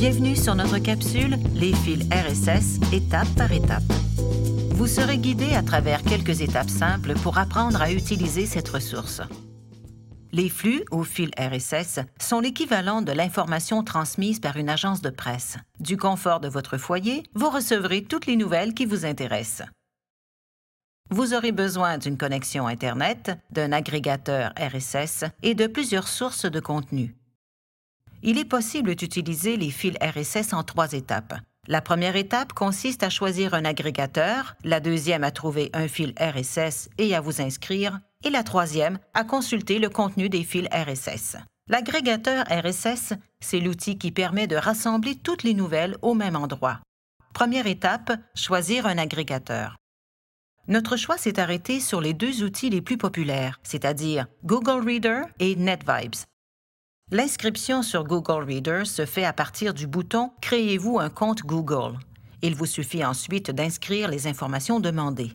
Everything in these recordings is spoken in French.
Bienvenue sur notre capsule Les fils RSS, étape par étape. Vous serez guidé à travers quelques étapes simples pour apprendre à utiliser cette ressource. Les flux ou fils RSS sont l'équivalent de l'information transmise par une agence de presse. Du confort de votre foyer, vous recevrez toutes les nouvelles qui vous intéressent. Vous aurez besoin d'une connexion Internet, d'un agrégateur RSS et de plusieurs sources de contenu. Il est possible d'utiliser les fils RSS en trois étapes. La première étape consiste à choisir un agrégateur, la deuxième à trouver un fil RSS et à vous inscrire, et la troisième à consulter le contenu des fils RSS. L'agrégateur RSS, c'est l'outil qui permet de rassembler toutes les nouvelles au même endroit. Première étape, choisir un agrégateur. Notre choix s'est arrêté sur les deux outils les plus populaires, c'est-à-dire Google Reader et NetVibes. L'inscription sur Google Reader se fait à partir du bouton Créez-vous un compte Google. Il vous suffit ensuite d'inscrire les informations demandées.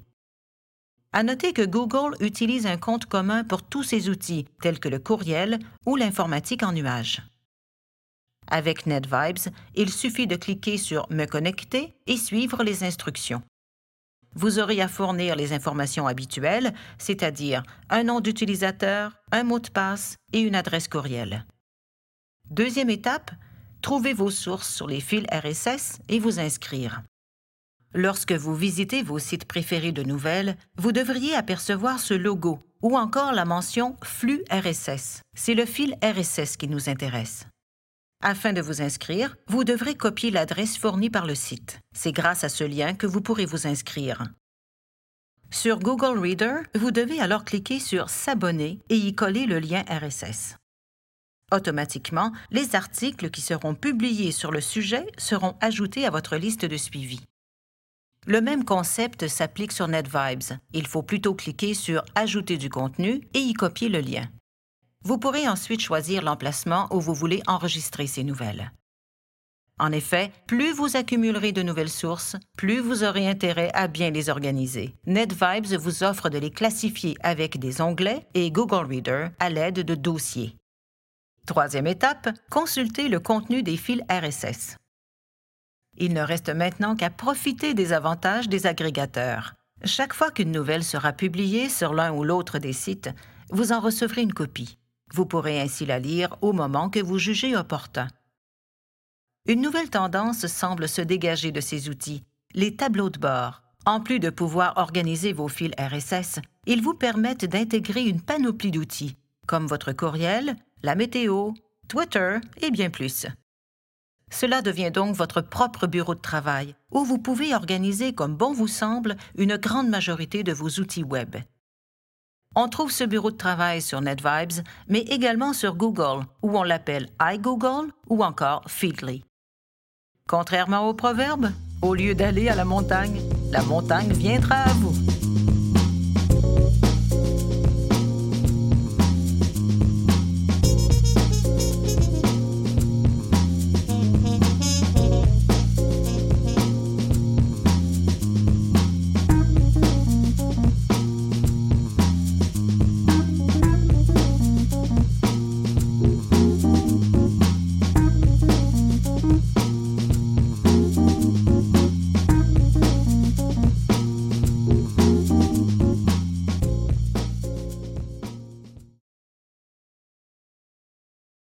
À noter que Google utilise un compte commun pour tous ses outils, tels que le courriel ou l'informatique en nuage. Avec NetVibes, il suffit de cliquer sur Me connecter et suivre les instructions. Vous aurez à fournir les informations habituelles, c'est-à-dire un nom d'utilisateur, un mot de passe et une adresse courriel. Deuxième étape, trouvez vos sources sur les fils RSS et vous inscrire. Lorsque vous visitez vos sites préférés de nouvelles, vous devriez apercevoir ce logo ou encore la mention flux RSS. C'est le fil RSS qui nous intéresse. Afin de vous inscrire, vous devrez copier l'adresse fournie par le site. C'est grâce à ce lien que vous pourrez vous inscrire. Sur Google Reader, vous devez alors cliquer sur S'abonner et y coller le lien RSS. Automatiquement, les articles qui seront publiés sur le sujet seront ajoutés à votre liste de suivi. Le même concept s'applique sur NetVibes. Il faut plutôt cliquer sur Ajouter du contenu et y copier le lien. Vous pourrez ensuite choisir l'emplacement où vous voulez enregistrer ces nouvelles. En effet, plus vous accumulerez de nouvelles sources, plus vous aurez intérêt à bien les organiser. NetVibes vous offre de les classifier avec des onglets et Google Reader à l'aide de dossiers. Troisième étape, consulter le contenu des fils RSS. Il ne reste maintenant qu'à profiter des avantages des agrégateurs. Chaque fois qu'une nouvelle sera publiée sur l'un ou l'autre des sites, vous en recevrez une copie. Vous pourrez ainsi la lire au moment que vous jugez opportun. Une nouvelle tendance semble se dégager de ces outils, les tableaux de bord. En plus de pouvoir organiser vos fils RSS, ils vous permettent d'intégrer une panoplie d'outils, comme votre courriel, la météo, Twitter et bien plus. Cela devient donc votre propre bureau de travail, où vous pouvez organiser comme bon vous semble une grande majorité de vos outils Web. On trouve ce bureau de travail sur NetVibes, mais également sur Google, où on l'appelle iGoogle ou encore Feedly. Contrairement au proverbe, au lieu d'aller à la montagne, la montagne viendra à vous.